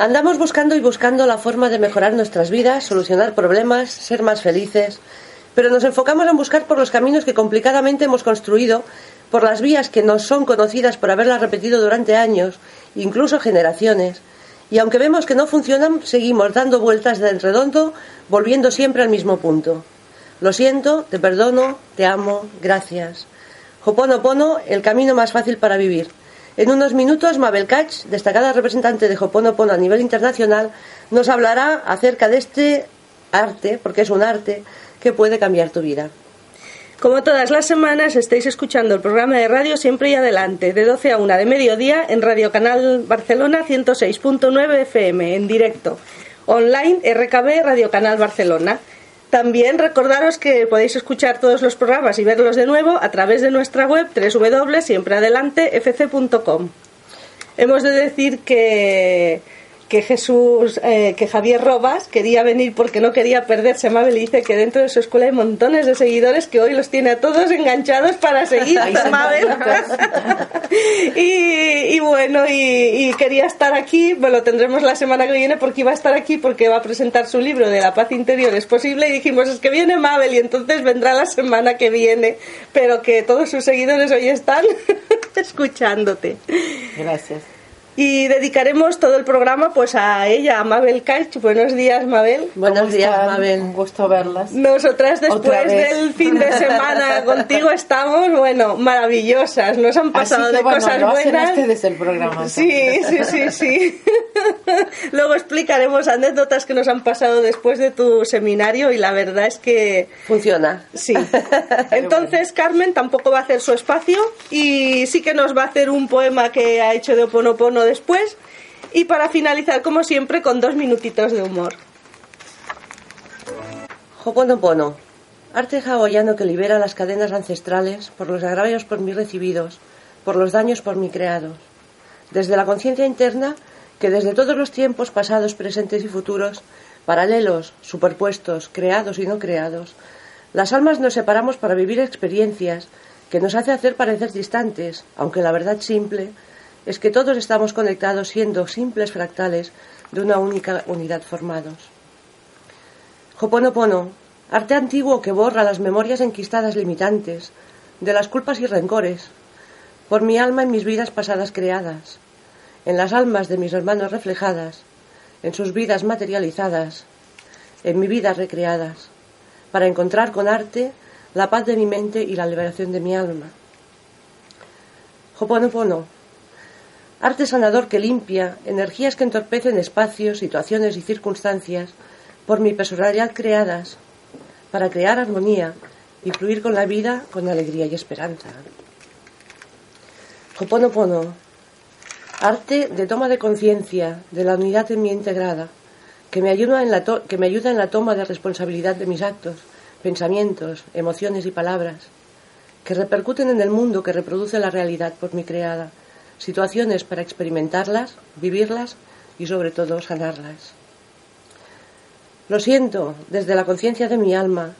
Andamos buscando y buscando la forma de mejorar nuestras vidas, solucionar problemas, ser más felices, pero nos enfocamos en buscar por los caminos que complicadamente hemos construido, por las vías que nos son conocidas por haberlas repetido durante años, incluso generaciones, y aunque vemos que no funcionan, seguimos dando vueltas de redondo, volviendo siempre al mismo punto. Lo siento, te perdono, te amo, gracias. Hoponopono, el camino más fácil para vivir. En unos minutos, Mabel Kach, destacada representante de Hoponopono a nivel internacional, nos hablará acerca de este arte, porque es un arte, que puede cambiar tu vida. Como todas las semanas, estáis escuchando el programa de radio Siempre y Adelante, de 12 a 1 de mediodía en Radio Canal Barcelona 106.9 FM, en directo. Online, RKB Radio Canal Barcelona. También recordaros que podéis escuchar todos los programas y verlos de nuevo a través de nuestra web www.siempreadelantefc.com. Hemos de decir que que Jesús, eh, que Javier Robas quería venir porque no quería perderse Mabel y dice que dentro de su escuela hay montones de seguidores que hoy los tiene a todos enganchados para seguir Mabel. y, bueno, y, quería estar aquí, bueno, lo tendremos la semana que viene porque iba a estar aquí porque va a presentar su libro de la paz interior es posible y dijimos es que viene Mabel y entonces vendrá la semana que viene, pero que todos sus seguidores hoy están escuchándote. Gracias. Y dedicaremos todo el programa pues a ella, a Mabel Caich. Buenos días, Mabel. Buenos días, Mabel. Un gusto verlas. Nosotras después del fin de semana contigo estamos, bueno, maravillosas. Nos han pasado de cosas buenas. ustedes el programa. Sí, sí, sí, sí. Luego explicaremos anécdotas que nos han pasado después de tu seminario y la verdad es que... Funciona. Sí. Entonces Carmen tampoco va a hacer su espacio y sí que nos va a hacer un poema que ha hecho de Oponopono después y para finalizar como siempre con dos minutitos de humor. Hoponopono, arte hawaiano que libera las cadenas ancestrales por los agravios por mí recibidos, por los daños por mí creados. Desde la conciencia interna que desde todos los tiempos pasados, presentes y futuros, paralelos, superpuestos, creados y no creados, las almas nos separamos para vivir experiencias que nos hace hacer parecer distantes, aunque la verdad simple es que todos estamos conectados siendo simples fractales de una única unidad formados. Hoponopono, arte antiguo que borra las memorias enquistadas limitantes, de las culpas y rencores, por mi alma en mis vidas pasadas creadas, en las almas de mis hermanos reflejadas, en sus vidas materializadas, en mi vida recreadas, para encontrar con arte la paz de mi mente y la liberación de mi alma. Hoponopono, arte sanador que limpia energías que entorpecen espacios, situaciones y circunstancias por mi personalidad creadas, para crear armonía y fluir con la vida con alegría y esperanza. Hoponopono, Arte de toma de conciencia de la unidad en mí integrada, que me, ayuda en la que me ayuda en la toma de responsabilidad de mis actos, pensamientos, emociones y palabras, que repercuten en el mundo que reproduce la realidad por mi creada, situaciones para experimentarlas, vivirlas y sobre todo sanarlas. Lo siento desde la conciencia de mi alma,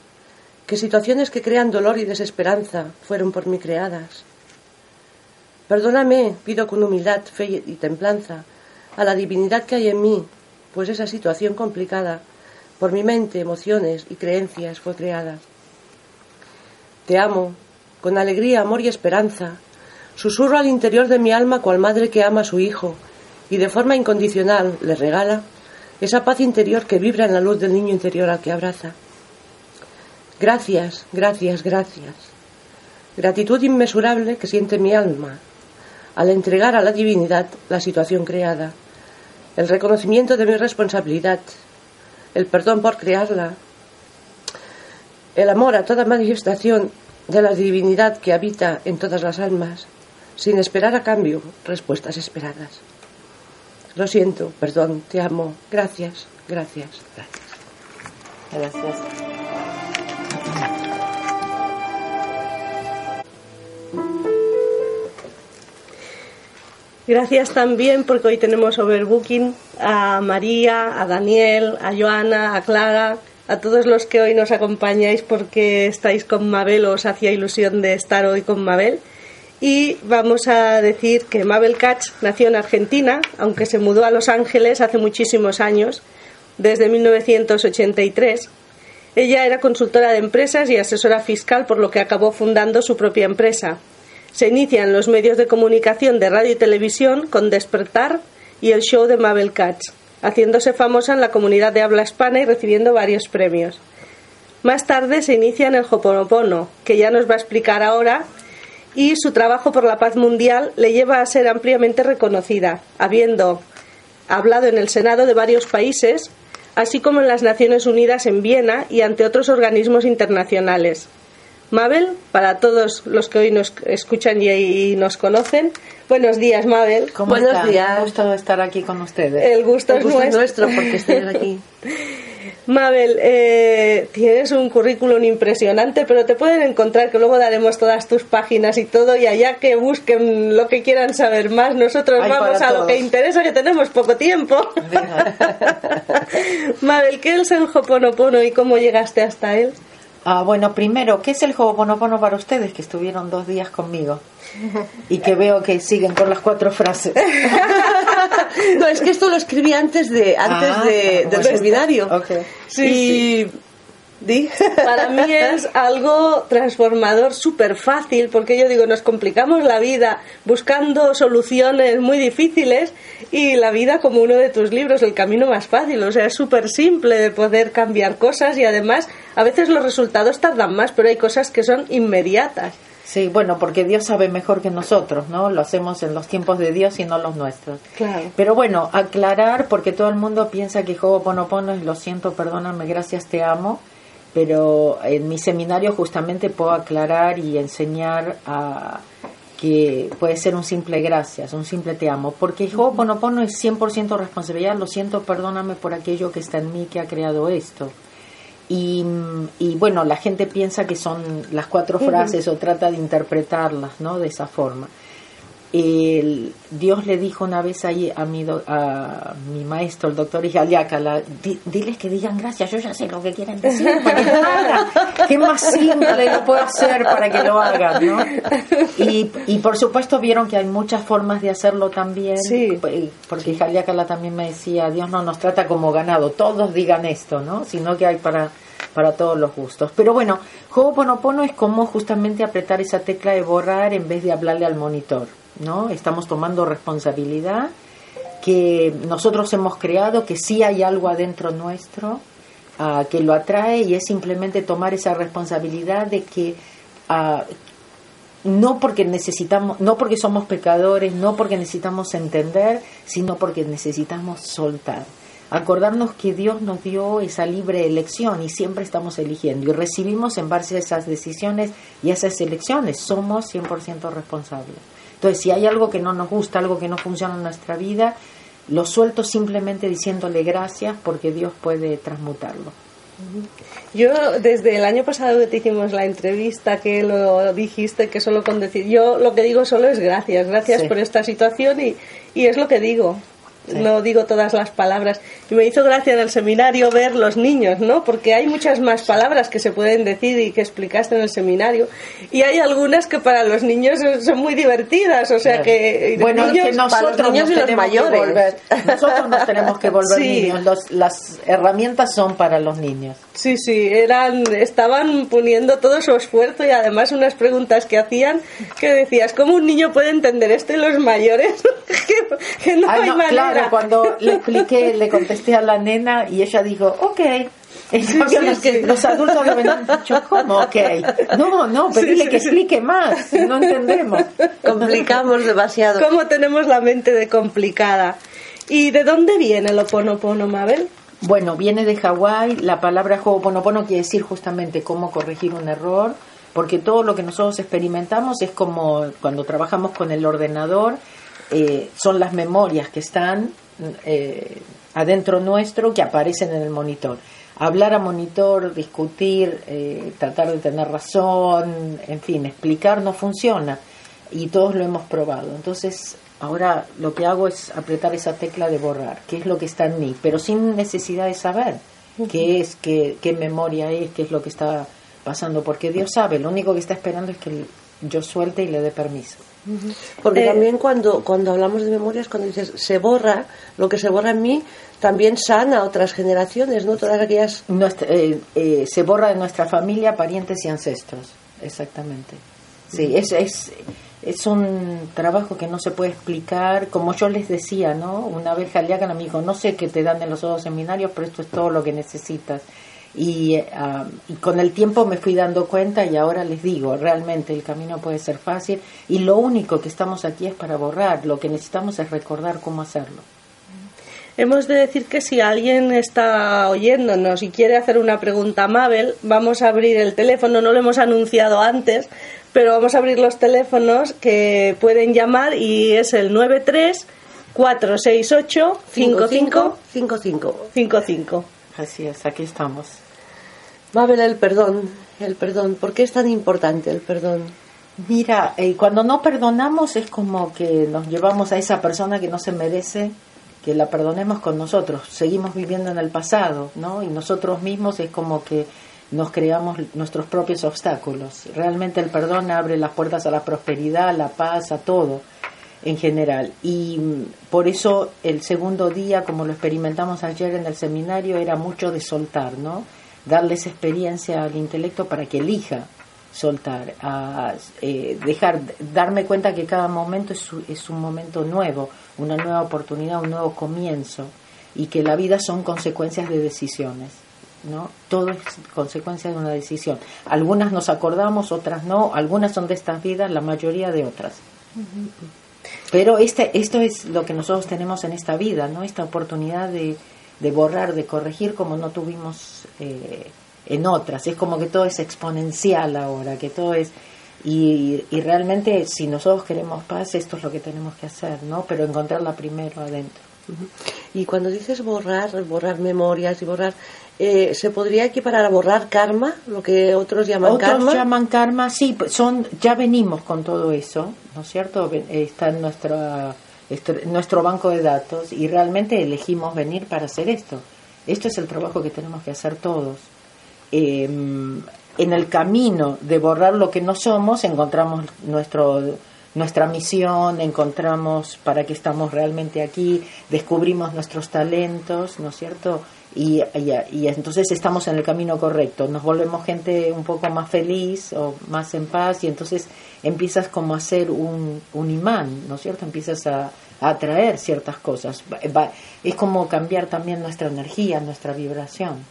que situaciones que crean dolor y desesperanza fueron por mí creadas Perdóname, pido con humildad, fe y templanza, a la divinidad que hay en mí, pues esa situación complicada, por mi mente, emociones y creencias, fue creada. Te amo, con alegría, amor y esperanza, susurro al interior de mi alma cual madre que ama a su hijo y de forma incondicional le regala esa paz interior que vibra en la luz del niño interior al que abraza. Gracias, gracias, gracias. Gratitud inmesurable que siente mi alma al entregar a la divinidad la situación creada, el reconocimiento de mi responsabilidad, el perdón por crearla, el amor a toda manifestación de la divinidad que habita en todas las almas, sin esperar a cambio respuestas esperadas. Lo siento, perdón, te amo, gracias, gracias, gracias. Gracias. Gracias también porque hoy tenemos overbooking a María, a Daniel, a Joana, a Clara, a todos los que hoy nos acompañáis porque estáis con Mabel o os hacía ilusión de estar hoy con Mabel. Y vamos a decir que Mabel Katz nació en Argentina, aunque se mudó a Los Ángeles hace muchísimos años, desde 1983. Ella era consultora de empresas y asesora fiscal, por lo que acabó fundando su propia empresa. Se inicia en los medios de comunicación de radio y televisión con Despertar y el show de Mabel Katz, haciéndose famosa en la comunidad de habla hispana y recibiendo varios premios. Más tarde se inicia en el Hoponopono, que ya nos va a explicar ahora, y su trabajo por la paz mundial le lleva a ser ampliamente reconocida, habiendo hablado en el Senado de varios países, así como en las Naciones Unidas en Viena y ante otros organismos internacionales. Mabel, para todos los que hoy nos escuchan y, nos conocen, buenos días, Mabel. ¿Cómo Buenos están? días. Un gusto estar aquí con ustedes. El gusto, El gusto es es nuestro. porque estés aquí. Mabel, eh, tienes un currículum impresionante, pero te pueden encontrar, que luego daremos todas tus páginas y todo, y allá que busquen lo que quieran saber más, nosotros vamos a lo que interesa, que tenemos poco tiempo. Mabel, ¿qué es el Hoponopono y cómo llegaste hasta él? Ah, bueno, primero, ¿qué es el Ho'oponopono para ustedes que estuvieron dos días conmigo? Y que veo que siguen con las cuatro frases. No, es que esto lo escribí antes de antes Ah, de, del seminario. Ok. Sí, y di. Para mí es algo transformador, súper fácil, porque yo digo, nos complicamos la vida buscando soluciones muy difíciles y la vida como uno de tus libros, el camino más fácil, o sea, es súper simple de poder cambiar cosas y además a veces los resultados tardan más, pero hay cosas que son inmediatas. Sí, bueno, porque Dios sabe mejor que nosotros, ¿no? Lo hacemos en los tiempos de Dios y no los nuestros. Claro. Pero bueno, aclarar, porque todo el mundo piensa que Ho'oponopono es lo siento, perdóname, gracias, te amo. Pero en mi seminario justamente puedo aclarar y enseñar a que puede ser un simple gracias, un simple te amo. Porque Ho'oponopono es 100% responsabilidad, lo siento, perdóname por aquello que está en mí que ha creado esto. Y, y bueno, la gente piensa que son las cuatro frases o trata de interpretarlas, ¿no? De esa forma. El- Dios le dijo una vez ahí a mi, do- a mi maestro, el doctor Ijaliácala, "Di- diles que digan gracias, yo ya sé lo que quieren decir, para que lo hagan. ¿Qué más simple lo puedo hacer para que lo hagan? ¿no? Y, y por supuesto vieron que hay muchas formas de hacerlo también, Sí. p- porque Ijaliácala también me decía, Dios no nos trata como ganado, todos digan esto, ¿no? sino que hay para, para todos los gustos. Pero bueno, Ho'oponopono es como justamente apretar esa tecla de borrar en vez de hablarle al monitor, ¿no? Estamos tomando responsabilidad que nosotros hemos creado, que sí hay algo adentro nuestro ah, que lo atrae y es simplemente tomar esa responsabilidad de que ah, no porque necesitamos, no porque somos pecadores, no porque necesitamos entender, sino porque necesitamos soltar. Acordarnos que Dios nos dio esa libre elección y siempre estamos eligiendo y recibimos en base a esas decisiones y esas elecciones. Somos 100% responsables. Entonces, si hay algo que no nos gusta, algo que no funciona en nuestra vida, lo suelto simplemente diciéndole gracias porque Dios puede transmutarlo. Yo, desde el año pasado que te hicimos la entrevista, que lo dijiste, que solo con decir, yo lo que digo solo es gracias, gracias Sí. por esta situación y, y es lo que digo. Sí. No digo todas las palabras. Y me hizo gracia en el seminario ver los niños, ¿no? Porque hay muchas más palabras que se pueden decir y que explicaste en el seminario. Y hay algunas que para los niños son muy divertidas. O sea que. bueno, es niños- que nosotros para los niños nos y los tenemos que mayores. volver, nosotros nos tenemos que volver Sí. niños. Los- las herramientas son para los niños. Sí, sí, eran, estaban poniendo todo su esfuerzo y además unas preguntas que hacían que decías, ¿cómo un niño puede entender esto y los mayores? que, que no hay no, manera. claro, cuando le expliqué, le contesté a la nena y ella dijo, ok. Sí, sí, los, sí. los adultos le habían dicho, ¿cómo? Ok. No, no, pedile Sí, que explique más, no entendemos. Complicamos demasiado. ¿Cómo tenemos la mente de complicada? ¿Y de dónde viene el oponopono, Mabel? Bueno, viene de Hawái, la palabra Ho'oponopono quiere decir justamente cómo corregir un error, porque todo lo que nosotros experimentamos es como cuando trabajamos con el ordenador, eh, son las memorias que están eh, adentro nuestro que aparecen en el monitor. Hablar a monitor, discutir, eh, tratar de tener razón, en fin, explicar no funciona y todos lo hemos probado. Entonces, ahora lo que hago es apretar esa tecla de borrar, qué es lo que está en mí, pero sin necesidad de saber qué es, qué, qué memoria es, qué es lo que está pasando, porque Dios sabe, lo único que está esperando es que yo suelte y le dé permiso. Porque Eh, también cuando, cuando hablamos de memorias, cuando dices se borra, lo que se borra en mí también sana a otras generaciones, ¿no? Todas aquellas. Nuestra- eh, eh, se borra de nuestra familia, parientes y ancestros, exactamente. Sí, es, es, es un trabajo que no se puede explicar, como yo les decía, ¿no? Una vez Jaliacan me dijo, no sé qué te dan en los otros seminarios, pero esto es todo lo que necesitas. Y, ah, y con el tiempo me fui dando cuenta y ahora les digo, realmente el camino puede ser fácil y lo único que estamos aquí es para borrar, lo que necesitamos es recordar cómo hacerlo. Hemos de decir que si alguien está oyéndonos y quiere hacer una pregunta a Mabel, vamos a abrir el teléfono, no lo hemos anunciado antes, pero vamos a abrir los teléfonos que pueden llamar y es el 93 468 55 55. 55. Así es, aquí estamos. Mabel, el perdón, el perdón. ¿Por qué es tan importante el perdón? Mira, eh, cuando no perdonamos es como que nos llevamos a esa persona que no se merece que la perdonemos con nosotros. Seguimos viviendo en el pasado, ¿no? Y nosotros mismos es como que nos creamos nuestros propios obstáculos. Realmente el perdón abre las puertas a la prosperidad, a la paz, a todo en general. Y mm, por eso el segundo día, como lo experimentamos ayer en el seminario, era mucho de soltar, ¿no? Darles experiencia al intelecto para que elija soltar, a eh, dejar, darme cuenta que cada momento es, es un momento nuevo, una nueva oportunidad, un nuevo comienzo, y que la vida son consecuencias de decisiones. ¿no? Todo es consecuencia de una decisión. Algunas nos acordamos, otras no, algunas son de estas vidas, la mayoría de otras. Pero este, esto es lo que nosotros tenemos en esta vida, ¿no? Esta oportunidad de, de borrar, de corregir como no tuvimos eh, en otras. Es como que todo es exponencial ahora, que todo es... Y, y realmente si nosotros queremos paz, esto es lo que tenemos que hacer, ¿no? Pero encontrarla primero adentro. Y cuando dices borrar, borrar memorias y borrar, eh, ¿se podría equiparar a borrar karma, lo que otros llaman Otros karma? llaman karma, sí, son, ya venimos con todo eso, ¿no es cierto? Ven- Está en nuestra, este- nuestro banco de datos y realmente elegimos venir para hacer esto. Esto es el trabajo que tenemos que hacer todos. Eh, en el camino de borrar lo que no somos, encontramos nuestro, nuestra misión, encontramos para qué estamos realmente aquí, descubrimos nuestros talentos, ¿no es cierto? Y, y, y entonces estamos en el camino correcto, nos volvemos gente un poco más feliz o más en paz y entonces empiezas como a ser un, un imán, ¿no es cierto? Empiezas a, a atraer ciertas cosas. Es como cambiar también nuestra energía, nuestra vibración.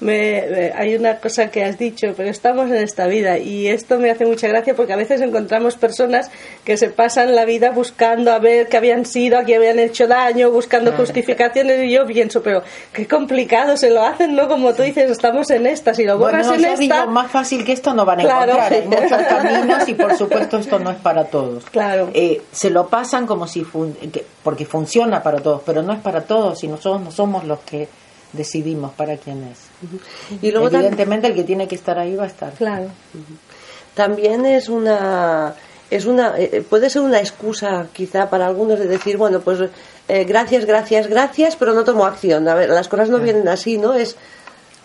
Me- me- hay una cosa que has dicho, pero estamos en esta vida y esto me hace mucha gracia porque a veces encontramos personas que se pasan la vida buscando a ver qué habían sido, a qué habían hecho daño, buscando justificaciones y yo pienso, pero qué complicado se lo hacen, ¿no? Como tú dices, estamos en esta, si lo borras Bueno, en esta... digo, más fácil que esto no van a Claro. encontrar. Hay muchos caminos y por supuesto esto no es para todos. Claro. Eh, se lo pasan como si fun- que- porque funciona para todos, pero no es para todos y nosotros no somos los que decidimos para quién es. Y luego Evidentemente el que tiene que estar ahí va a estar. Claro. también es una es una eh, puede ser una excusa quizá para algunos de decir bueno pues eh, gracias gracias gracias pero no tomo acción a ver las cosas no vienen así no es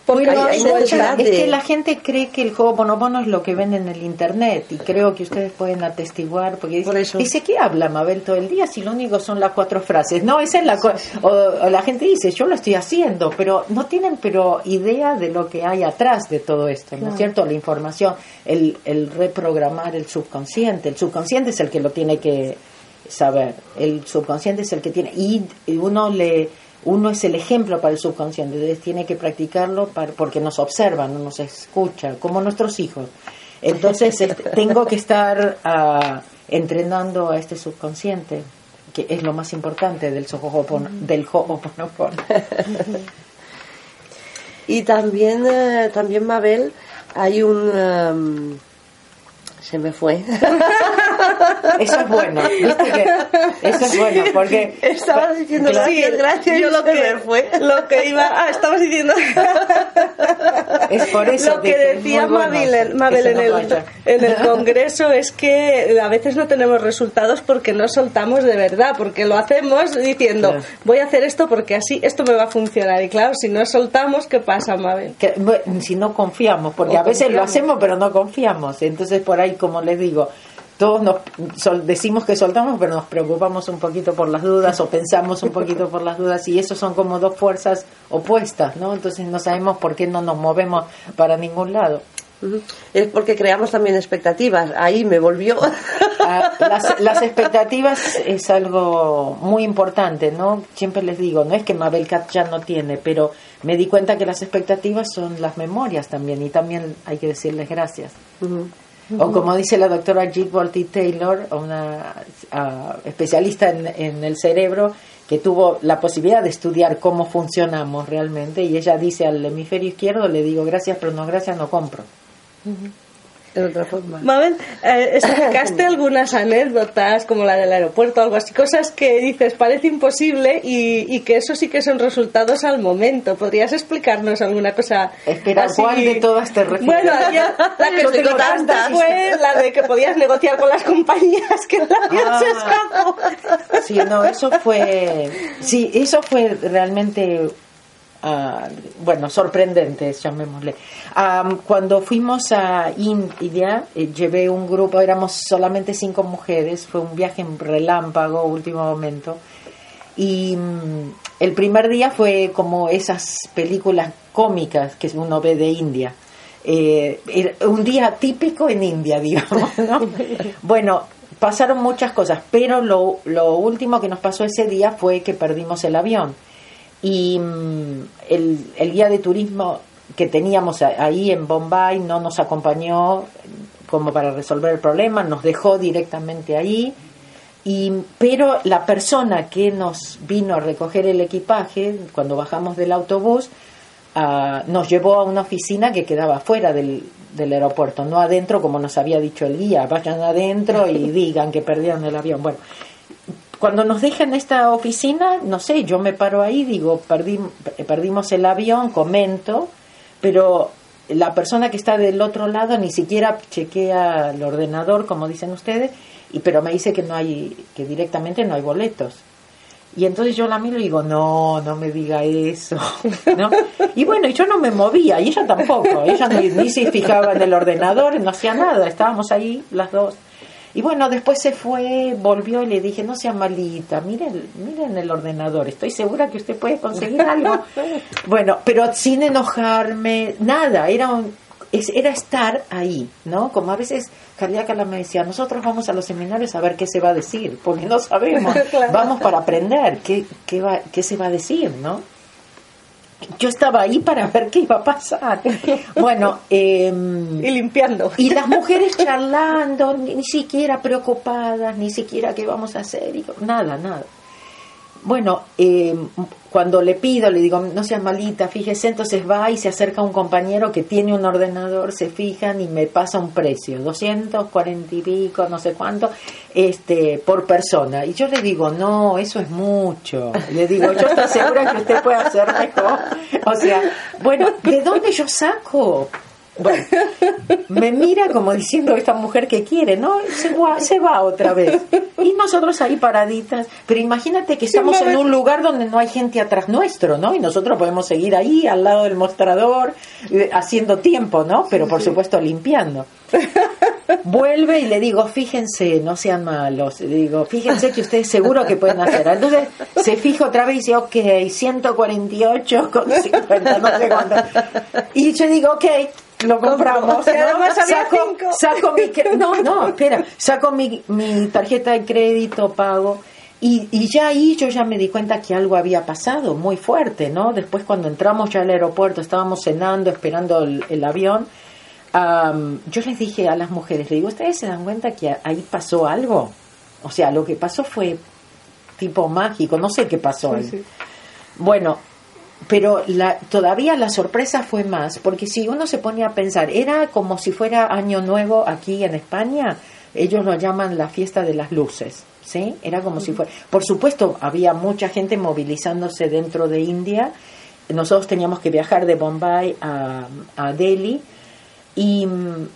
Porque hay- hay mucha- Es que la gente cree que el juego Bonobono es lo que ven en el internet y creo que ustedes pueden atestiguar porque dice, Por dice ¿qué habla Mabel todo el día si lo único son las cuatro frases? No, esa es la co- o, o la gente dice yo lo estoy haciendo, pero no tienen pero idea de lo que hay atrás de todo esto, ¿no es cierto? La información, el, el reprogramar el subconsciente, el subconsciente es el que lo tiene que saber, el subconsciente es el que tiene y y uno le uno es el ejemplo para el subconsciente, entonces tiene que practicarlo para, porque nos observan, no nos escucha, como nuestros hijos. Entonces este, tengo que estar ah, entrenando a este subconsciente, que es lo más importante del Ho'oponopono. Del Ho'oponopono. y también eh, también Mabel hay un em, se me fue Eso es bueno, ¿viste que eso es bueno porque estabas diciendo Claro. gracias gracias yo lo que, fue lo que iba... Ah, estabas diciendo... es por eso Lo que, decía Mabel, en, el, en el Congreso es que a veces no tenemos resultados porque no soltamos de verdad, porque lo hacemos diciendo, voy a hacer esto porque así esto me va a funcionar. Y claro, si no soltamos, ¿qué pasa, Mabel? Que, si no confiamos, porque a veces lo hacemos pero no confiamos. Entonces por ahí, como les digo, todos nos decimos que soltamos, pero nos preocupamos un poquito por las dudas o pensamos un poquito por las dudas y eso son como dos fuerzas opuestas, ¿no? Entonces no sabemos por qué no nos movemos para ningún lado. Es porque creamos también expectativas. Ahí me volvió. Ah, las, las, expectativas es algo muy importante, ¿no? Siempre les digo, no es que Mabel Cat ya no tiene, pero me di cuenta que las expectativas son las memorias también y también hay que decirles gracias. O como dice la doctora G. Taylor, una ah, especialista en, el cerebro, que tuvo la posibilidad de estudiar cómo funcionamos realmente, y ella dice al hemisferio izquierdo, le digo gracias, pero no gracias, no compro de otra forma. Mabel, eh, explicaste algunas anécdotas como la del aeropuerto, algo así, cosas que dices parece imposible y, que eso sí que son resultados al momento. ¿Podrías explicarnos alguna cosa? Espera, ¿cuál de todas te refieres? Bueno, la que te fue la de que podías negociar con las compañías que la ah, se escapó. Sí, no, eso fue, sí, eso fue realmente Ah, bueno, sorprendentes, llamémosle. cuando fuimos a India, eh, llevé un grupo, éramos solamente cinco mujeres, fue un viaje en relámpago, último momento. Y mm, el primer día fue como esas películas cómicas que uno ve de India. Eh, un día típico en India, digamos. bueno, pasaron muchas cosas, pero lo último que nos pasó ese día fue que perdimos el avión y mm, el, el, guía de turismo que teníamos ahí en Bombay no nos acompañó como para resolver el problema, nos dejó directamente ahí. Y, pero la persona que nos vino a recoger el equipaje cuando bajamos del autobús ah, nos llevó a una oficina que quedaba fuera del, del aeropuerto, no adentro como nos había dicho el guía, vayan adentro y digan que perdieron el avión. Bueno, cuando nos dejan esta oficina, no sé, yo me paro ahí, digo, perdimos el avión, comento, pero la persona que está del otro lado ni siquiera chequea el ordenador, como dicen ustedes, y pero me dice que no hay, que directamente no hay boletos. Y entonces yo la miro y digo, no, no me diga eso, ¿no? Y bueno, yo no me movía, y ella tampoco, ella ni, ni se fijaba en el ordenador, no hacía nada, estábamos ahí las dos. Y bueno, después se fue, volvió y le dije, no sea malita, miren, miren el ordenador, estoy segura que usted puede conseguir algo. bueno, pero sin enojarme, nada, era un, era estar ahí, ¿no? Como a veces Carliaca me decía, nosotros vamos a los seminarios a ver qué se va a decir, porque no sabemos, vamos para aprender qué, qué, va, qué se va a decir, ¿no? Yo estaba ahí para ver qué iba a pasar. Bueno, em, y limpiando. Y las mujeres charlando, ni, siquiera preocupadas, ni siquiera qué vamos a hacer, y, nada, nada. Bueno, eh, cuando le pido, le digo, no seas malita, fíjese, entonces va y se acerca un compañero que tiene un ordenador, se fijan y me pasa un precio, 240 y pico, no sé cuánto, este, por persona. Y yo le digo, no, eso es mucho. Le digo, yo estoy segura que usted puede hacer mejor. O sea, bueno, ¿de dónde yo saco? Bueno, me mira como diciendo esta mujer que quiere, ¿no? Se va, se va otra vez. Y nosotros ahí paraditas. Pero imagínate que estamos en un lugar donde no hay gente atrás nuestro, ¿no? Y nosotros podemos seguir ahí al lado del mostrador eh, haciendo tiempo, ¿no? Pero por supuesto limpiando. Vuelve y le digo, fíjense, no sean malos. Le digo, fíjense que ustedes seguro que pueden hacer. Entonces se fija otra vez y dice, ok, 148 con 50, no sé cuánto. Y yo digo, ok, lo compramos. Saco, saco mi, no, no, espera, saco mi, mi tarjeta de crédito, pago. Y, y, ya ahí yo ya me di cuenta que algo había pasado muy fuerte, ¿no? Después cuando entramos ya al aeropuerto, estábamos cenando, esperando el, avión, yo les dije a las mujeres, le digo, ¿ustedes se dan cuenta que ahí pasó algo? O sea, lo que pasó fue tipo mágico, no sé qué pasó ahí. Bueno, pero la, todavía la sorpresa fue más, porque si uno se pone a pensar, era como si fuera Año Nuevo aquí en España, ellos lo llaman la fiesta de las luces, ¿sí? Era como si fuera. Por supuesto, había mucha gente movilizándose dentro de India nosotros teníamos que viajar de Bombay a, a Delhi y mm,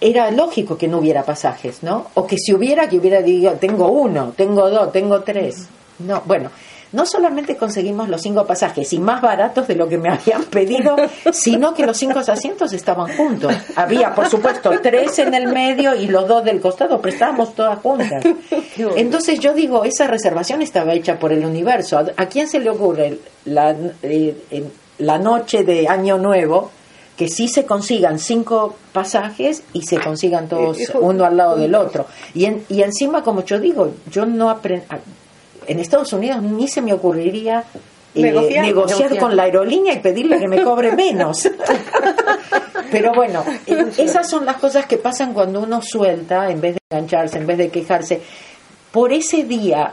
era lógico que no hubiera pasajes, ¿no? O que si hubiera, que hubiera dicho, tengo uno, tengo dos, tengo tres. No, bueno, no solamente conseguimos los cinco pasajes y más baratos de lo que me habían pedido, sino que los cinco asientos estaban juntos. Había, por supuesto, tres en el medio y los dos del costado, pero estábamos todas juntas. Entonces yo digo, esa reservación estaba hecha por el universo. ¿A quién se le ocurre la, eh, la noche de Año Nuevo? que sí se consigan cinco pasajes y se consigan todos uno al lado del otro. Y, y encima, como yo digo, yo no aprendo, en Estados Unidos ni se me ocurriría eh, negociar, con la aerolínea y pedirle que me cobre menos. Pero bueno, esas son las cosas que pasan cuando uno suelta, en vez de engancharse, en vez de quejarse. Por ese día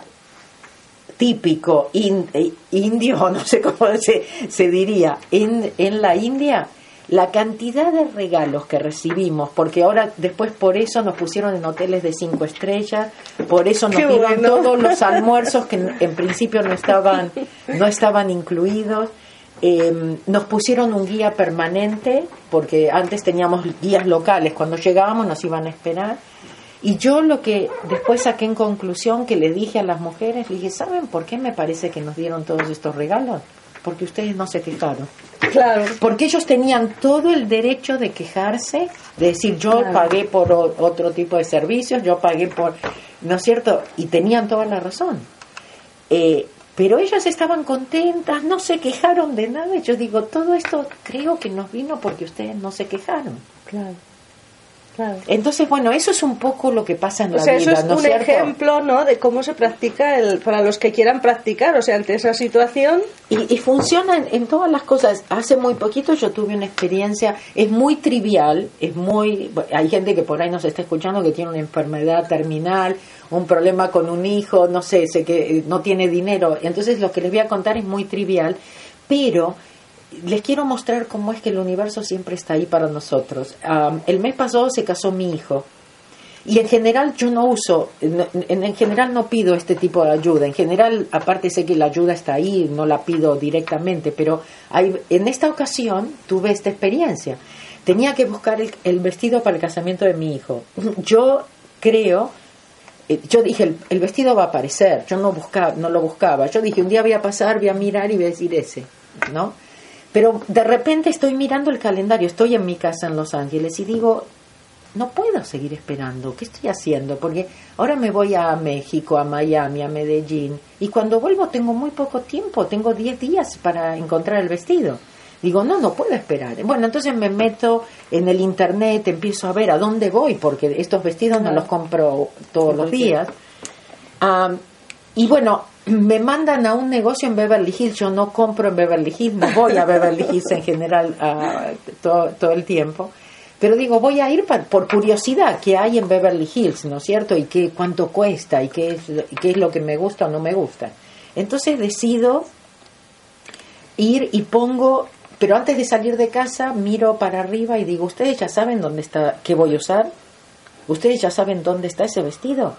típico eh, indio, no sé cómo se, se diría, en, en la India, la cantidad de regalos que recibimos, porque ahora después por eso nos pusieron en hoteles de cinco estrellas, por eso nos dieron todos los almuerzos que en, principio no estaban, no estaban incluidos. Em, nos pusieron un guía permanente, porque antes teníamos guías locales, cuando llegábamos nos iban a esperar. Y yo lo que después saqué en conclusión, que le dije a las mujeres, le dije, ¿saben por qué me parece que nos dieron todos estos regalos? Porque ustedes no se quejaron. Claro. Porque ellos tenían todo el derecho de quejarse, de decir yo pagué por otro tipo de servicios, yo pagué por, ¿no es cierto? Y tenían toda la razón. Eh, pero ellas estaban contentas, no se quejaron de nada. Yo digo, todo esto creo que nos vino porque ustedes no se quejaron. Claro. Entonces, bueno, eso es un poco lo que pasa en o la sea, vida. Eso es un ejemplo, ¿no? De cómo se practica el, para los que quieran practicar, o sea, ante esa situación. Y, funciona en, todas las cosas. Hace muy poquito yo tuve una experiencia, es muy trivial, es muy. Hay gente que por ahí nos está escuchando que tiene una enfermedad terminal, un problema con un hijo, no sé, sé que no tiene dinero. Entonces, lo que les voy a contar es muy trivial, pero les quiero mostrar cómo es que el universo siempre está ahí para nosotros. el mes pasado se casó mi hijo. Y en general yo no uso, en, general no pido este tipo de ayuda. En general, aparte sé que la ayuda está ahí, no la pido directamente, pero hay, en esta ocasión tuve esta experiencia. Tenía que buscar el, vestido para el casamiento de mi hijo. Yo creo, eh, yo dije, el, el, vestido va a aparecer, yo no, buscaba, no lo buscaba. Yo dije, un día voy a pasar, voy a mirar y voy a decir ese, ¿no? Pero de repente estoy mirando el calendario, estoy en mi casa en Los Ángeles y digo, no puedo seguir esperando, ¿qué estoy haciendo? Porque ahora me voy a México, a Miami, a Medellín, y cuando vuelvo tengo muy poco tiempo, tengo 10 días para encontrar el vestido. Digo, no, no puedo esperar. Bueno, entonces me meto en el internet, empiezo a ver a dónde voy, porque estos vestidos no los compro todos los días. Y bueno, me mandan a un negocio en Beverly Hills, yo no compro en Beverly Hills, no voy a Beverly Hills en general todo, todo, el tiempo, pero digo, voy a ir por curiosidad qué hay en Beverly Hills, ¿no es cierto? Y qué, cuánto cuesta y qué es, qué es lo que me gusta o no me gusta. Entonces decido ir y pongo, pero antes de salir de casa miro para arriba y digo, ¿ustedes ya saben dónde está, qué voy a usar? ¿Ustedes ya saben dónde está ese vestido?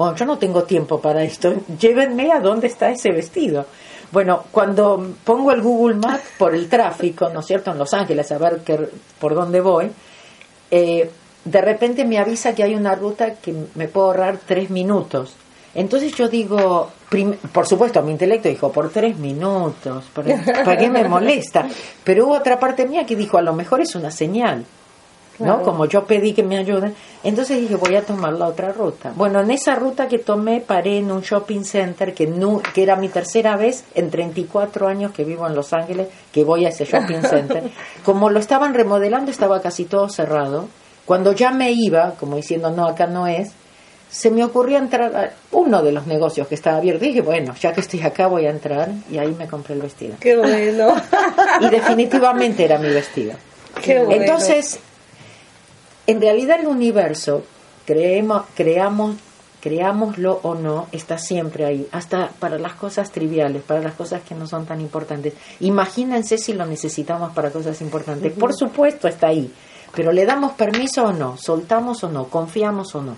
Bueno, yo no tengo tiempo para esto. Llévenme a dónde está ese vestido. Bueno, cuando pongo el Google Maps por el tráfico, ¿no es cierto?, en Los Ángeles, a ver por dónde voy, eh, de repente me avisa que hay una ruta que me puedo ahorrar tres minutos. Entonces yo digo, por supuesto, mi intelecto dijo, por tres minutos, ¿para qué me molesta? Pero hubo otra parte mía que dijo, a lo mejor es una señal. ¿No? Como yo pedí que me ayuden, entonces dije, voy a tomar la otra ruta. Bueno, en esa ruta que tomé paré en un shopping center que, no, que era mi tercera vez en 34 años que vivo en Los Ángeles, que voy a ese shopping center. Como lo estaban remodelando, estaba casi todo cerrado. Cuando ya me iba, como diciendo, no, acá no es, se me ocurrió entrar a uno de los negocios que estaba abierto. Dije, bueno, ya que estoy acá voy a entrar y ahí me compré el vestido. Qué bueno. y definitivamente era mi vestido. Qué bueno. Entonces, en realidad el universo, creemos, creamos, creámoslo o no, está siempre ahí, hasta para las cosas triviales, para las cosas que no son tan importantes. Imagínense si lo necesitamos para cosas importantes. Por supuesto está ahí, pero ¿le damos permiso o no? ¿Soltamos o no? ¿Confiamos o no?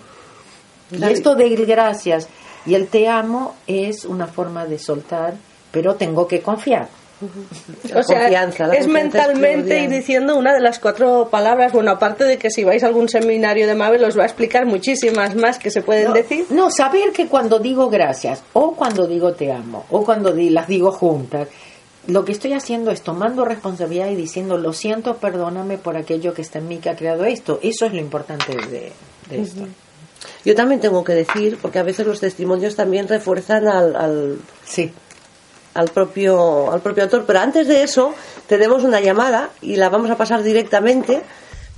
Y esto de gracias y el te amo es una forma de soltar, pero tengo que confiar. O sea, es mentalmente ir diciendo una de las cuatro palabras. Bueno, aparte de que si vais a algún seminario de Mabel os va a explicar muchísimas más que se pueden decir. No, saber que cuando digo gracias, o cuando digo te amo, o cuando las digo juntas, lo que estoy haciendo es tomando responsabilidad y diciendo lo siento, perdóname por aquello que está en mí que ha creado esto. Eso es lo importante de, esto. Yo también tengo que decir, porque a veces los testimonios también refuerzan al, al, sí al propio, al propio autor. Pero antes de eso, tenemos una llamada y la vamos a pasar directamente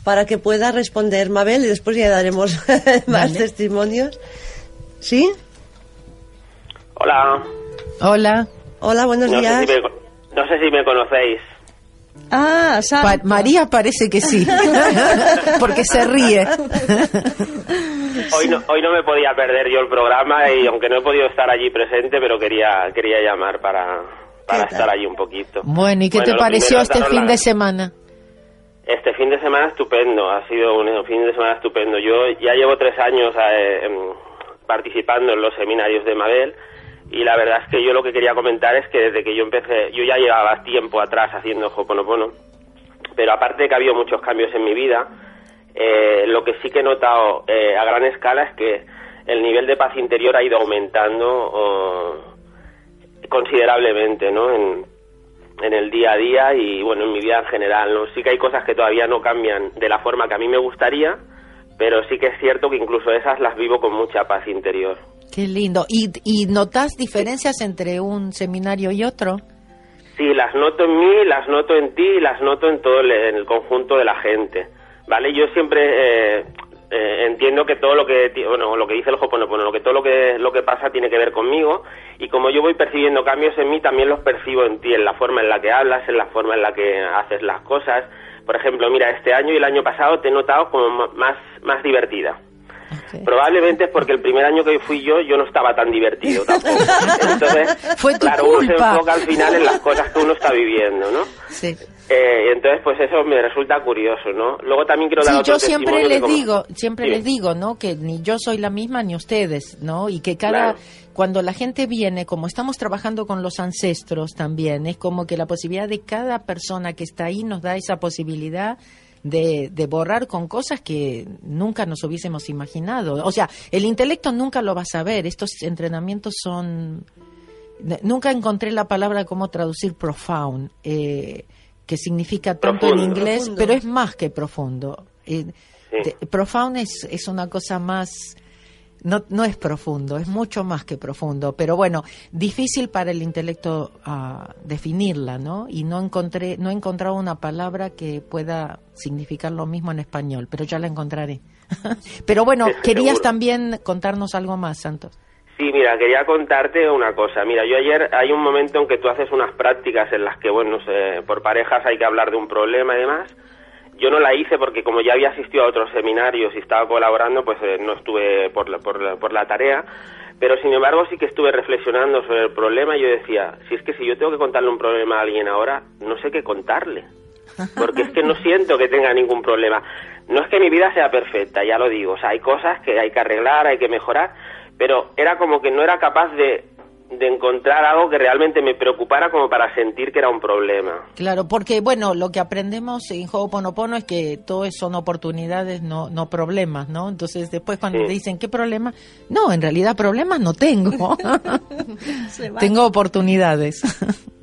para que pueda responder Mabel y después ya daremos más testimonios. ¿Sí? Hola. Hola. Hola, buenos días. no sé si me conocéis. Ah, María parece que sí, porque se ríe. Hoy no, hoy no me podía perder yo el programa y aunque no he podido estar allí presente, pero quería quería llamar para, para estar allí un poquito. Bueno, ¿y qué te pareció este fin de semana? Este fin de semana estupendo, ha sido un fin de semana estupendo. Yo ya llevo tres años eh, em, participando en los seminarios de Mabel y la verdad es que yo lo que quería comentar es que desde que yo empecé, yo ya llevaba tiempo atrás haciendo Hoponopono, pero aparte de que ha habido muchos cambios en mi vida, eh, lo que sí que he notado eh, a gran escala es que el nivel de paz interior ha ido aumentando considerablemente, ¿no? En, en el día a día y bueno, en mi vida en general. Sí que hay cosas que todavía no cambian de la forma que a mí me gustaría, pero sí que es cierto que incluso esas las vivo con mucha paz interior. Qué lindo. ¿Y, y notas diferencias entre un seminario y otro? Sí, las noto en mí, las noto en ti y las noto en todo el, conjunto de la gente. ¿Vale? Yo siempre eh, eh, entiendo que todo lo que bueno lo que dice el Hoponopono, lo que todo lo que lo que pasa tiene que ver conmigo y como yo voy percibiendo cambios en mí también los percibo en ti en la forma en la que hablas en la forma en la que haces las cosas por ejemplo mira este año y el año pasado te he notado como más más divertida Probablemente es porque el primer año que fui yo, yo no estaba tan divertido tampoco. Entonces, Fue claro, uno se enfoca al final en las cosas que uno está viviendo, ¿no? Sí. Eh, entonces, pues eso me resulta curioso, ¿no? Luego también quiero dar sí, yo siempre les digo, siempre les digo, ¿no? Que ni yo soy la misma ni ustedes, ¿no? Y que cada cuando la gente viene, como estamos trabajando con los ancestros también, es como que la posibilidad de cada persona que está ahí nos da esa posibilidad de, de, borrar con cosas que nunca nos hubiésemos imaginado. O sea, el intelecto nunca lo va a saber. Estos entrenamientos son... Nunca encontré la palabra cómo traducir profound, eh, que significa tanto en inglés, pero es más que profundo. Eh, profound es, es una cosa más no, no es profundo, es mucho más que profundo, pero bueno, difícil para el intelecto uh, definirla, ¿no? Y no encontré, no he encontrado una palabra que pueda significar lo mismo en español, pero ya la encontraré. pero bueno, querías también contarnos algo más, Santos. Sí, mira, quería contarte una cosa. Mira, yo ayer hay un momento en que tú haces unas prácticas en las que, bueno, por parejas hay que hablar de un problema y demás yo no la hice porque como ya había asistido a otros seminarios y estaba colaborando, pues eh, no estuve por la, por, la, por la tarea. Pero sin embargo sí que estuve reflexionando sobre el problema y yo decía, si es que si yo tengo que contarle un problema a alguien ahora, no sé qué contarle. Porque es que no siento que tenga ningún problema. No es que mi vida sea perfecta, ya lo digo. O sea, hay cosas que hay que arreglar, hay que mejorar, pero era como que no era capaz de de encontrar algo que realmente me preocupara como para sentir que era un problema. Claro, porque bueno, lo que aprendemos en Ho'oponopono es que todo son oportunidades, no no problemas, ¿no? Entonces después cuando te dicen qué problema, no, en realidad problemas no tengo. tengo oportunidades.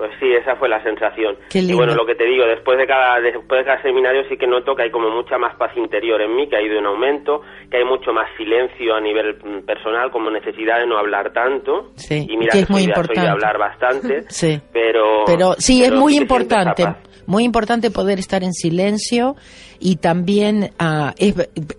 Pues sí, esa fue la sensación. Y bueno, lo que te digo, después de cada después de cada seminario sí que noto que hay como mucha más paz interior en mí, que ha ido en aumento, que hay mucho más silencio a nivel mm, personal, como necesidad de no hablar tanto. Sí, y mira que es muy importante. soy de hablar bastante. sí. Pero Pero sí es muy importante, muy importante poder estar en silencio y también ah,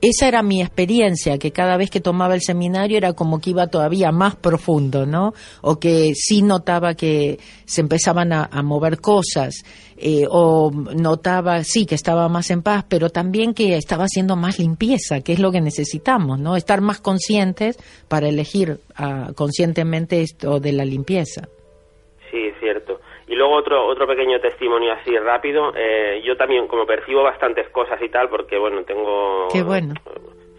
esa era mi experiencia, que cada vez que tomaba el seminario era como que iba todavía más profundo, ¿no? O que sí notaba que se empezaban a, mover cosas, eh, o notaba, sí, que estaba más en paz, pero también que estaba haciendo más limpieza, que es lo que necesitamos, ¿no? Estar más conscientes para elegir ah, conscientemente esto de la limpieza. Sí, cierto. Luego otro, otro pequeño testimonio así rápido. Eh, yo también, como percibo bastantes cosas y tal, porque bueno, tengo... Qué bueno.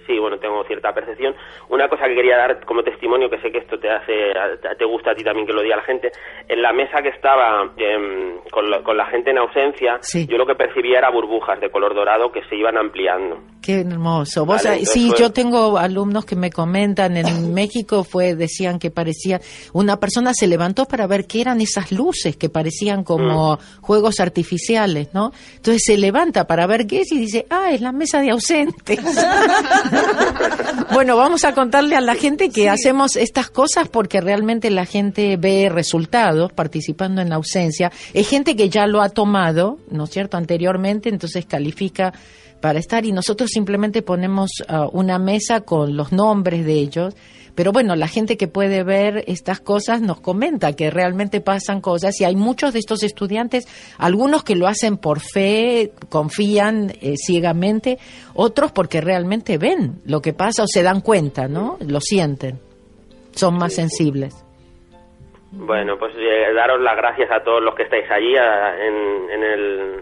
Sí, bueno, tengo cierta percepción. Una cosa que quería dar como testimonio, que sé que esto te hace, te gusta a ti también que lo diga la gente, en la mesa que estaba em, con, la, gente en ausencia, yo lo que percibía era burbujas de color dorado que se iban ampliando. Qué hermoso. Vos, sí, yo tengo alumnos que me comentan, en México fue, decían que parecía, una persona se levantó para ver qué eran esas luces que parecían como mm. juegos artificiales, ¿no? Entonces se levanta para ver qué es y dice, ah, es la mesa de ausentes. bueno, vamos a contarle a la gente que hacemos estas cosas porque realmente la gente ve resultados participando en la ausencia. Es gente que ya lo ha tomado, ¿no es cierto?, anteriormente, entonces califica para estar y nosotros simplemente ponemos ah, una mesa con los nombres de ellos pero bueno, la gente que puede ver estas cosas nos comenta que realmente pasan cosas y hay muchos de estos estudiantes, algunos que lo hacen por fe, confían eh, ciegamente, otros porque realmente ven lo que pasa o se dan cuenta, ¿no? Lo sienten, son más sensibles. Bueno, pues eh, daros las gracias a todos los que estáis allí en, el,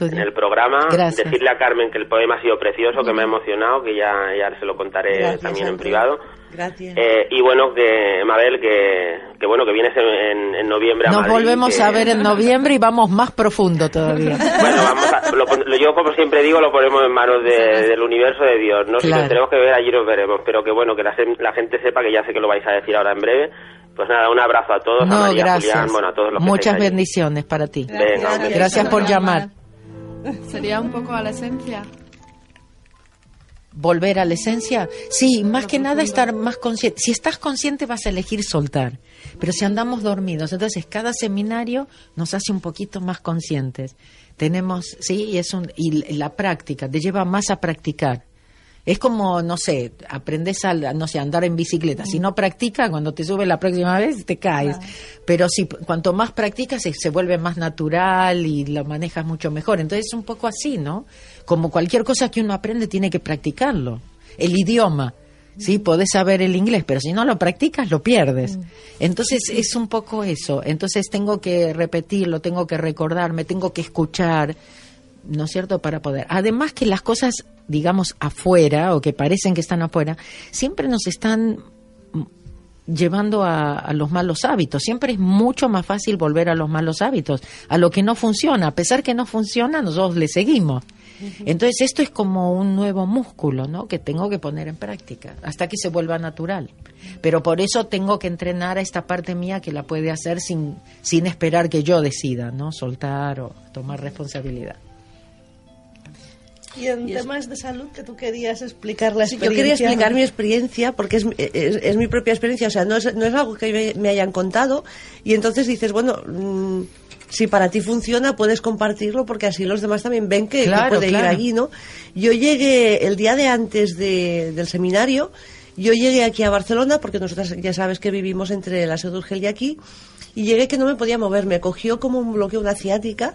en el programa. Decirle a Carmen que el poema ha sido precioso, que me ha emocionado, que ya, ya se lo contaré también en privado. Gracias. Eh, y bueno, que Mabel, que, que bueno, que vienes en, en noviembre a Nos volvemos a ver en noviembre y vamos más profundo todavía. Bueno, vamos a, lo, yo como siempre digo, lo ponemos en manos del universo de Dios. No si nos tenemos que ver, allí nos veremos. Pero que bueno, que la, la gente sepa que ya sé que lo vais a decir ahora en breve. Pues nada, un abrazo a todos, a María gracias. Julián, bueno, a todos los Muchas bendiciones para ti. Gracias, gracias por llamar. Sería un poco a la esencia volver a la esencia. Sí, más que nada estar más consciente. Si estás consciente vas a elegir soltar, pero si andamos dormidos, entonces cada seminario nos hace un poquito más conscientes. Tenemos, sí, es un, y la práctica te lleva más a practicar. Es como, no sé, aprendes a, no sé, andar en bicicleta. Si no practicas, cuando te subes la próxima vez, te caes. Pero si cuanto más practicas, se, se, vuelve más natural y lo manejas mucho mejor. Entonces es un poco así, ¿no? Como cualquier cosa que uno aprende, tiene que practicarlo. El idioma. Sí, podés saber el inglés, pero si no lo practicas, lo pierdes. Mm. Entonces es un poco eso. Entonces tengo que repetirlo, tengo que recordarme, tengo que escuchar ¿no es cierto?, para poder. Además que las cosas, digamos, afuera o que parecen que están afuera, siempre nos están llevando a, los malos hábitos. Siempre es mucho más fácil volver a los malos hábitos, a lo que no funciona. A pesar que no funciona, nosotros le seguimos. Entonces esto es como un nuevo músculo, ¿no? Que tengo que poner en práctica hasta que se vuelva natural. Pero por eso tengo que entrenar a esta parte mía que la puede hacer sin, sin esperar que yo decida, ¿no? Soltar o tomar responsabilidad. Y en temas de salud que tú querías explicar la experiencia. yo quería explicar mi experiencia porque es, es, mi propia experiencia, o sea, no es, no es algo que me, hayan contado y entonces dices, bueno, mm, si para ti funciona puedes compartirlo porque así los demás también ven que, puede ir allí, ¿no? Yo llegué el día de antes del seminario, yo llegué aquí a Barcelona porque nosotras ya sabes que vivimos entre la Seu y aquí y llegué que no me podía mover, me cogió como un bloqueo, una ciática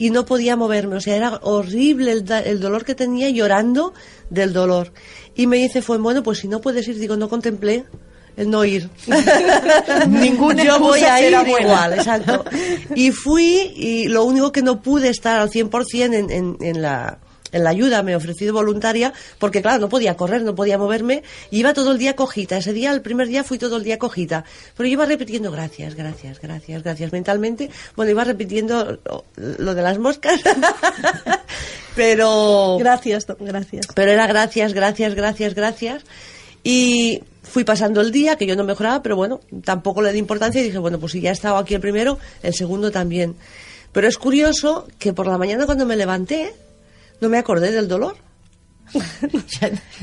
y no podía moverme. O sea, era horrible el, dolor que tenía llorando del dolor. Y me dice, fue bueno, pues si no puedes ir, digo, no contemplé el no ir. Ningún Yo voy a ir igual, exacto. Y fui y lo único que no pude estar al 100% en, en, en la en la ayuda me he ofrecido voluntaria porque claro no podía correr no podía moverme y iba todo el día cojita. Ese día el primer día fui todo el día cojita. Pero yo iba repitiendo gracias gracias gracias gracias mentalmente. Bueno iba repitiendo lo, de las moscas. Pero gracias gracias. pero era gracias gracias gracias gracias y fui pasando el día que yo no mejoraba pero bueno tampoco le di importancia y dije bueno pues si ya estaba aquí el primero el segundo también pero es curioso que por la mañana cuando me levanté no me acordé del dolor.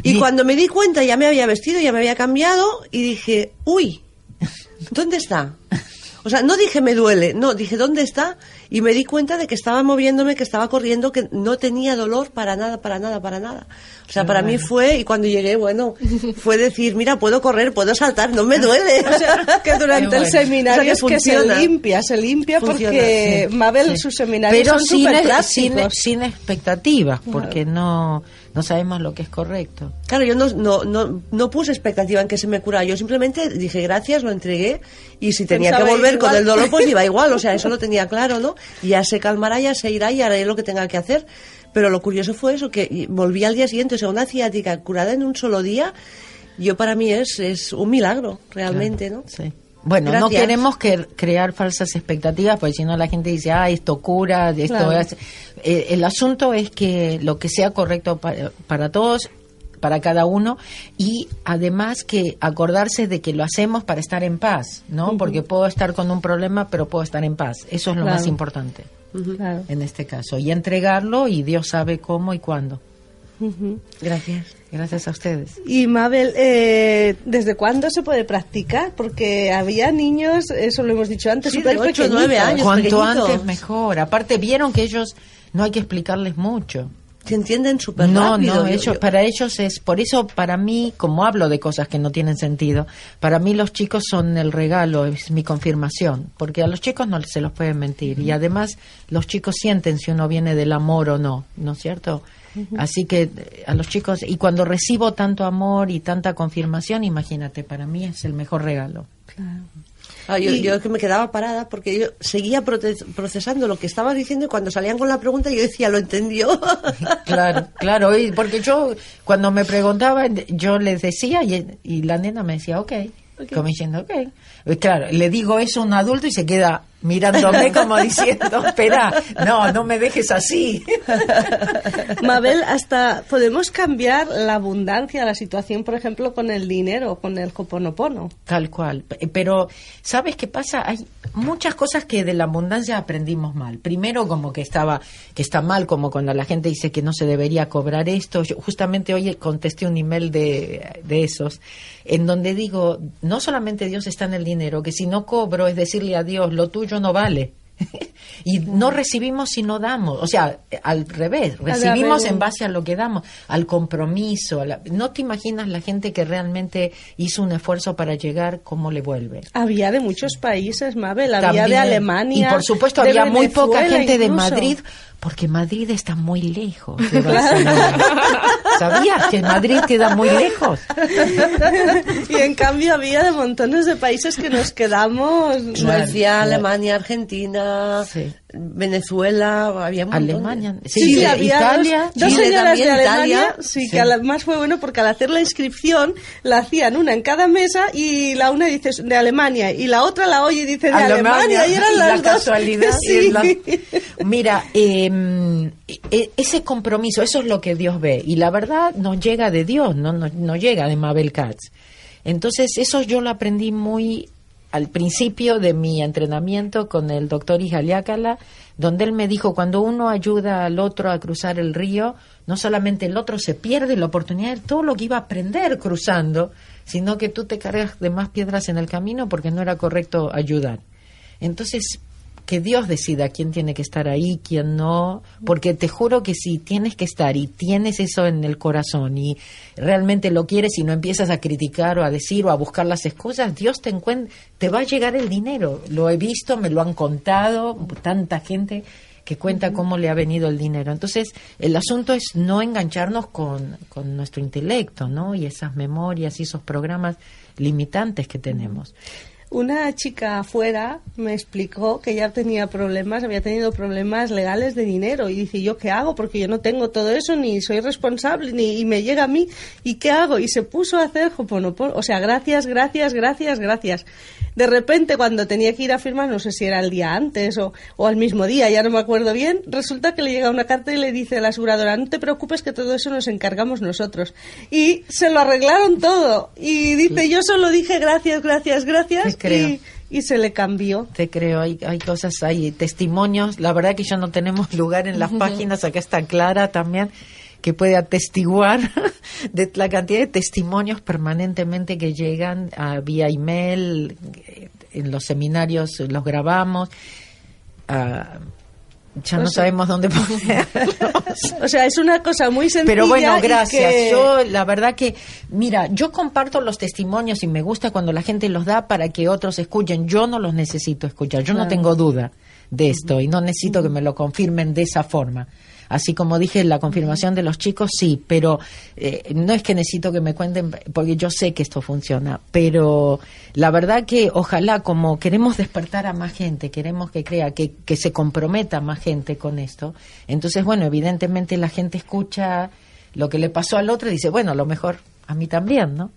y cuando me di cuenta ya me había vestido, ya me había cambiado y dije, uy, ¿dónde está? O sea, no dije me duele, no, dije ¿dónde está? Y me di cuenta de que estaba moviéndome, que estaba corriendo, que no tenía dolor para nada, para nada, para nada. O sea, para mí fue, y cuando llegué, bueno, fue decir, mira, puedo correr, puedo saltar, no me duele. O sea, que durante el seminario es que se limpia, se limpia porque Mabel, sus seminarios son sin, sin, sin, expectativas, porque no no sabemos lo que es correcto. Claro, yo no, no, no, no puse expectativa en que se me curara. Yo simplemente dije gracias, lo entregué y si tenía que volver con el dolor, pues iba igual. O sea, eso lo tenía claro, ¿no? Ya se calmará, ya se irá y haré lo que tenga que hacer Pero lo curioso fue eso, que volví al día siguiente, o sea, una ciática curada en un solo día, yo para mí es, es un milagro, realmente, ¿no? Sí. Bueno, no queremos que crear falsas expectativas, porque si no la gente dice, ah, esto cura, esto Claro. es... Eh, el asunto es que lo que sea correcto para, para todos, para cada uno, y además que acordarse de que lo hacemos para estar en paz, ¿no? Porque puedo estar con un problema, pero puedo estar en paz. Eso es lo Claro. más importante en este caso. Y entregarlo, y Dios sabe cómo y cuándo. Gracias. Gracias a ustedes. Y Mabel, eh, ¿desde cuándo se puede practicar? Porque había niños, eso lo hemos dicho antes, Sí, súper de ocho, pequeñitos. nueve años. Cuanto pequeñitos. antes mejor. Aparte, vieron que ellos no hay que explicarles mucho. Se entienden súper No, rápido. no, Yo- ellos, yo- para ellos es, por eso para mí, como hablo de cosas que no tienen sentido, para mí los chicos son el regalo, es mi confirmación, porque a los chicos no se los pueden mentir y además los chicos sienten si uno viene del amor o no, ¿no es cierto? Así que eh, a los chicos, y cuando recibo tanto amor y tanta confirmación, imagínate, para mí es el mejor regalo. Ah, yo, Y- yo que me quedaba parada porque yo seguía procesando lo que estaba diciendo y cuando salían con la pregunta yo decía, lo entendió. Claro, claro, y porque yo cuando me preguntaban, yo les decía y, y la nena me decía, ok, como diciendo, ok. Y claro, le digo eso a un adulto y se queda mirándome como diciendo, espera, no, no me dejes así. Mabel, hasta podemos cambiar la abundancia, la situación, por ejemplo, con el dinero, con el coponopono. Tal cual. P- Pero, ¿sabes qué pasa? Hay muchas cosas que de la abundancia aprendimos mal. Primero, como que estaba, que está mal, como cuando la gente dice que no se debería cobrar esto. Yo justamente hoy contesté un email de, de esos, en donde digo, no solamente Dios está en el dinero, que si no cobro es decirle a Dios, lo tuyo no vale. y no recibimos si no damos, o sea, al revés, recibimos en base a lo que damos, al compromiso. a la- no te imaginas la gente que realmente hizo un esfuerzo para llegar, cómo le vuelve. Había de muchos países, Mabel, había de. Alemania. Y por supuesto había muy poca gente de. Madrid, porque Madrid está muy lejos de Barcelona. ¿Sabías que Madrid queda muy lejos? y en cambio había de montones de países que nos quedamos. Suecia. Alemania, Argentina, Sí. Venezuela, había un de- Alemania, Sí, sí, había Italia, dos, Chile señoras de Alemania, Italia. sí, Sí. que además fue bueno porque al hacer la inscripción la hacían una en cada mesa y la una dice de Alemania y la otra la oye y dice de Alemania, y eran y las la dos. casualidad y Sí. la- mira eh, ese compromiso eso es lo que Dios ve y la verdad no llega de Dios no no, no llega de Mabel Katz entonces eso yo lo aprendí muy al principio de mi entrenamiento con el doctor Ijaliácala, donde él me dijo, cuando uno ayuda al otro a cruzar el río, no solamente el otro se pierde la oportunidad de todo lo que iba a aprender cruzando, sino que tú te cargas de más piedras en el camino porque no era correcto ayudar. Entonces, que Dios decida quién tiene que estar ahí, quién no, porque te juro que si tienes que estar y tienes eso en el corazón y realmente lo quieres y no empiezas a criticar o a decir o a buscar las excusas, Dios te encuentra, te va a llegar el dinero. Lo he visto, me lo han contado, tanta gente que cuenta cómo le ha venido el dinero. Entonces, el asunto es no engancharnos con, con nuestro intelecto, ¿no? Y esas memorias y esos programas limitantes que tenemos. Una chica afuera me explicó que ya tenía problemas, había tenido problemas legales de dinero y dice, ¿yo qué hago? Porque yo no tengo todo eso, ni soy responsable, ni y me llega a mí, ¿y qué hago? Y se puso a hacer Hoponopono, o sea, gracias, gracias, gracias, gracias. De repente, cuando tenía que ir a firmar, no sé si era el día antes o, o al mismo día, ya no me acuerdo bien, resulta que le llega una carta y le dice a la aseguradora, no te preocupes que todo eso nos encargamos nosotros. Y se lo arreglaron todo. Y dice, yo solo dije gracias, gracias, gracias. Creo. Y, y se le cambió. Te creo, hay, hay cosas, hay testimonios. La verdad que ya no tenemos lugar en las páginas. Acá está Clara también, que puede atestiguar de la cantidad de testimonios permanentemente que llegan ah, vía email. eh, En los seminarios los grabamos. Ah, ya no sí. sabemos dónde ponerlos. O sea, es una cosa muy sencilla. Pero bueno, gracias. que- Yo, la verdad que, mira, yo comparto los testimonios y me gusta cuando la gente los da para que otros escuchen. Yo no los necesito escuchar. Yo no tengo duda de esto y no necesito que me lo confirmen de esa forma. Así como dije, la confirmación de los chicos, sí, pero eh, no es que necesito que me cuenten, porque yo sé que esto funciona, pero la verdad que ojalá, como queremos despertar a más gente, queremos que crea, que, que se comprometa más gente con esto, entonces, bueno, evidentemente la gente escucha lo que le pasó al otro y dice, bueno, a lo mejor a mí también, ¿no?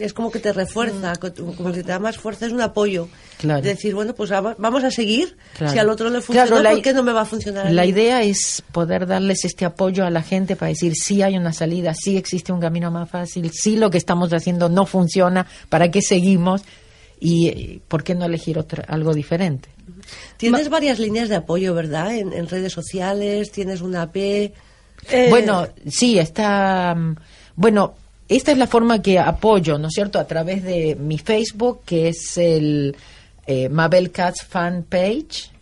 Es como que te refuerza, como que te da más fuerza, es un apoyo. Claro. Decir, bueno, pues vamos a seguir. Claro. Si al otro le Claro, la- ¿por qué no me va a funcionar a La mí? idea es poder darles este apoyo a la gente para decir sí hay una salida, sí existe un camino más fácil, sí lo que estamos haciendo no funciona, ¿para qué seguimos? Y eh, ¿por qué no elegir otra, algo diferente? Tienes varias líneas de apoyo, ¿verdad? En, en redes sociales, tienes una P. Eh, Bueno, sí, está. mm, Bueno, esta es la forma que apoyo, ¿no es cierto? A través de mi Facebook, que es el eh, Mabel Katz Fan Page.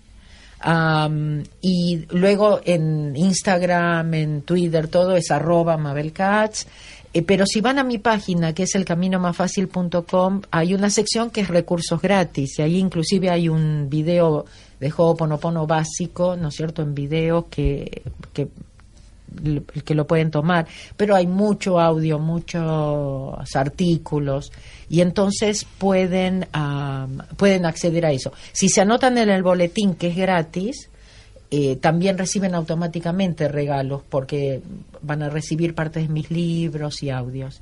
Am, y luego en Instagram, en Twitter, todo es arroba Mabel Katz. Eh, pero si van a mi página, que es elcaminomafacil.com, hay una sección que es recursos gratis. Y ahí inclusive hay un video de Ho'oponopono básico, ¿no es cierto?, en video que, que que lo pueden tomar, pero hay mucho audio, muchos artículos y entonces pueden pueden acceder a eso. Si se anotan en el boletín que es gratis, eh, también reciben automáticamente regalos porque van a recibir partes de mis libros y audios.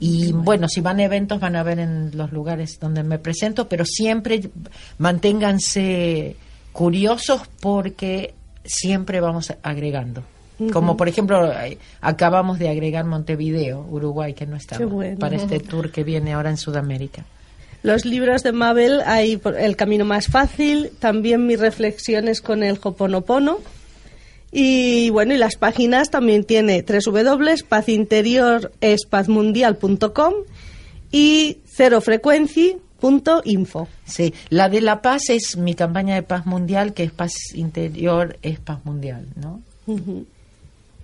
Y bueno, si van a eventos van a ver en los lugares donde me presento, pero siempre manténganse curiosos porque siempre vamos agregando. Como por ejemplo, acabamos de agregar Montevideo, Uruguay, que no estaba, bueno. para este tour que viene ahora en Sudamérica. Los libros de Mabel hay El camino más fácil, también mis reflexiones con el Hoponopono. Y bueno, y las páginas también tiene www.pazinteriorespazmundial.com y cerofrequency.info. Sí, la de la paz es mi campaña de paz mundial, que es paz interior, es paz mundial, ¿no?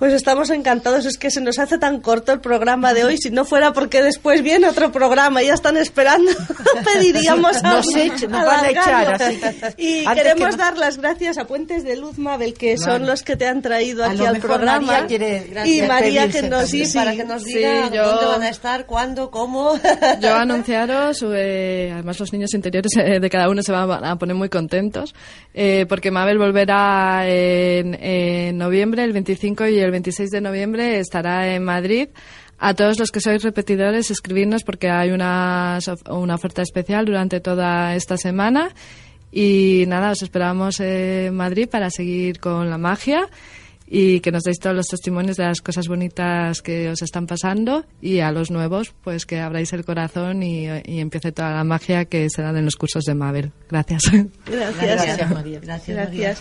Pues estamos encantados, es que se nos hace tan corto el programa de hoy, si no fuera porque después viene otro programa, ya están esperando, pediríamos Nos echa- nos van a echar, así Y antes queremos que no- dar las gracias a Puentes de Luz Mabel, que son los que te han traído A aquí al programa. María quiere- y María que nos sí, para que nos Sí, diga yo- dónde van a estar, cuándo, cómo. Yo anunciaros, eh, además los niños interiores eh, de cada uno se van a poner muy contentos, eh, porque Mabel volverá en, en noviembre, el 25 y el 26 de noviembre estará en Madrid. A todos los que sois repetidores, escribirnos porque hay una, una oferta especial durante toda esta semana. Y nada, os esperamos en Madrid para seguir con la magia y que nos deis todos los testimonios de las cosas bonitas que os están pasando y a los nuevos pues que abráis el corazón y, y empiece toda la magia que se dan en los cursos de Mabel. Gracias. Gracias. Gracias, María. Gracias, María.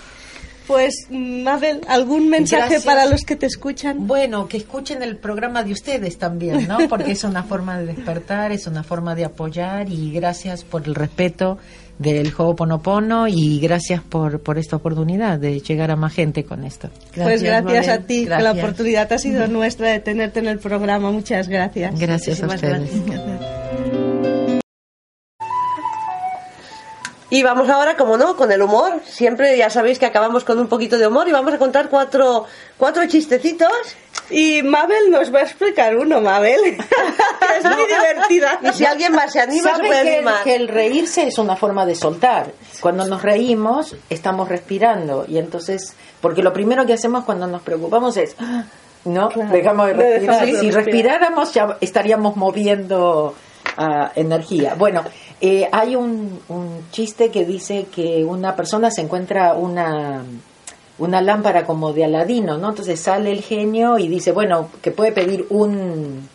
Gracias. Pues, Mabel, ¿algún mensaje Gracias. para los que te escuchan? Bueno, que escuchen el programa de ustedes también, ¿no? Porque es una forma de despertar, es una forma de apoyar y gracias por el respeto del Ho'oponopono y gracias por, por esta oportunidad de llegar a más gente con esto. pues gracias Mabel. a ti, que la Gracias. oportunidad ha sido nuestra de tenerte en el programa. Muchas gracias. Gracias a ustedes. gracias. Y vamos ahora, como no, con el humor. Siempre ya sabéis que acabamos con un poquito de humor y vamos a contar cuatro, cuatro chistecitos. Y Mabel nos va a explicar uno, Mabel. es muy divertida. Y si alguien más se anima, se ¿Saben puede que, el- animar. que el reírse es una forma de soltar? Cuando nos reímos, estamos respirando. Y entonces, porque lo primero que hacemos cuando nos preocupamos es, ¡ah! ¿no? Dejamos de respirar. dejamos de si respirar. respiráramos, ya estaríamos moviendo energía. Bueno, eh, hay un, un chiste que dice que una persona se encuentra una una lámpara como de Aladino, ¿no? Entonces sale el genio y dice, bueno, que puede pedir un,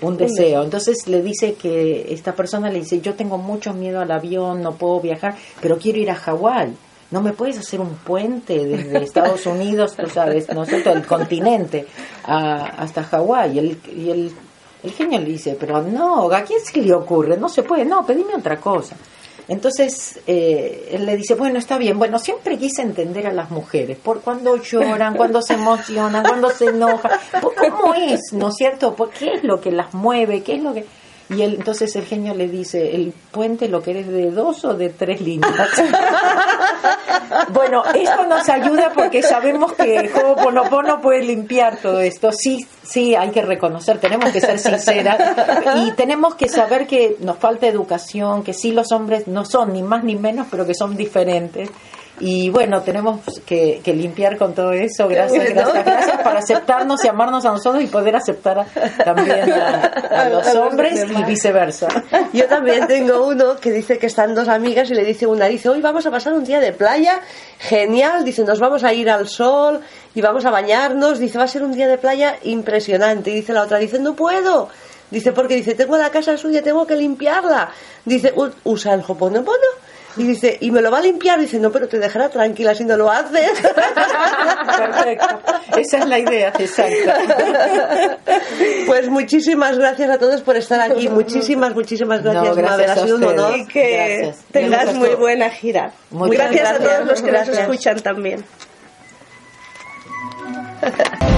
un deseo. Entonces le dice que esta persona le dice, yo tengo mucho miedo al avión, no puedo viajar, pero quiero ir a Hawái. ¿No me puedes hacer un puente desde Estados Unidos, tú sabes, ¿no es cierto?, el continente a- hasta Hawái? Y el, y el, el genio le dice, pero no, ¿a quién se le ocurre? No se puede, no, pedime otra cosa. Entonces eh, él le dice, bueno, está bien, bueno, siempre quise entender a las mujeres, por cuando lloran, cuando se emocionan, cuando se enojan, por cómo es, ¿no es cierto? ¿Por qué es lo que las mueve? ¿Qué es lo que...? Y entonces el genio le dice, ¿el puente lo querés de dos o de tres líneas? bueno, esto nos ayuda porque sabemos que Ho'oponopono puede limpiar todo esto. Sí, sí, hay que reconocer, tenemos que ser sinceras y tenemos que saber que nos falta educación, que sí los hombres no son ni más ni menos, pero que son diferentes y bueno, tenemos que, limpiar con todo eso. Gracias, gracias, gracias para aceptarnos y amarnos a nosotros y poder aceptar también a, los hombres y viceversa. Yo también tengo uno que dice que están dos amigas y le dice una, dice, hoy vamos a pasar un día de playa genial, dice, nos vamos a ir al sol y vamos a bañarnos, dice, va a ser un día de playa impresionante. Y dice la otra, dice, no puedo. Dice, porque dice, tengo la casa suya, tengo que limpiarla. Dice, usa el hoponopono y dice, y me lo va a limpiar. Dice, no, pero te dejará tranquila si no lo haces. Perfecto. Esa es la idea, exacta. Pues muchísimas gracias a todos por estar aquí. Muchísimas, muchísimas gracias, gracias Mabel. Ha sido un honor. Y que tengas muy buena gira. Muchas gracias, gracias, a todos los que gracias. nos escuchan también.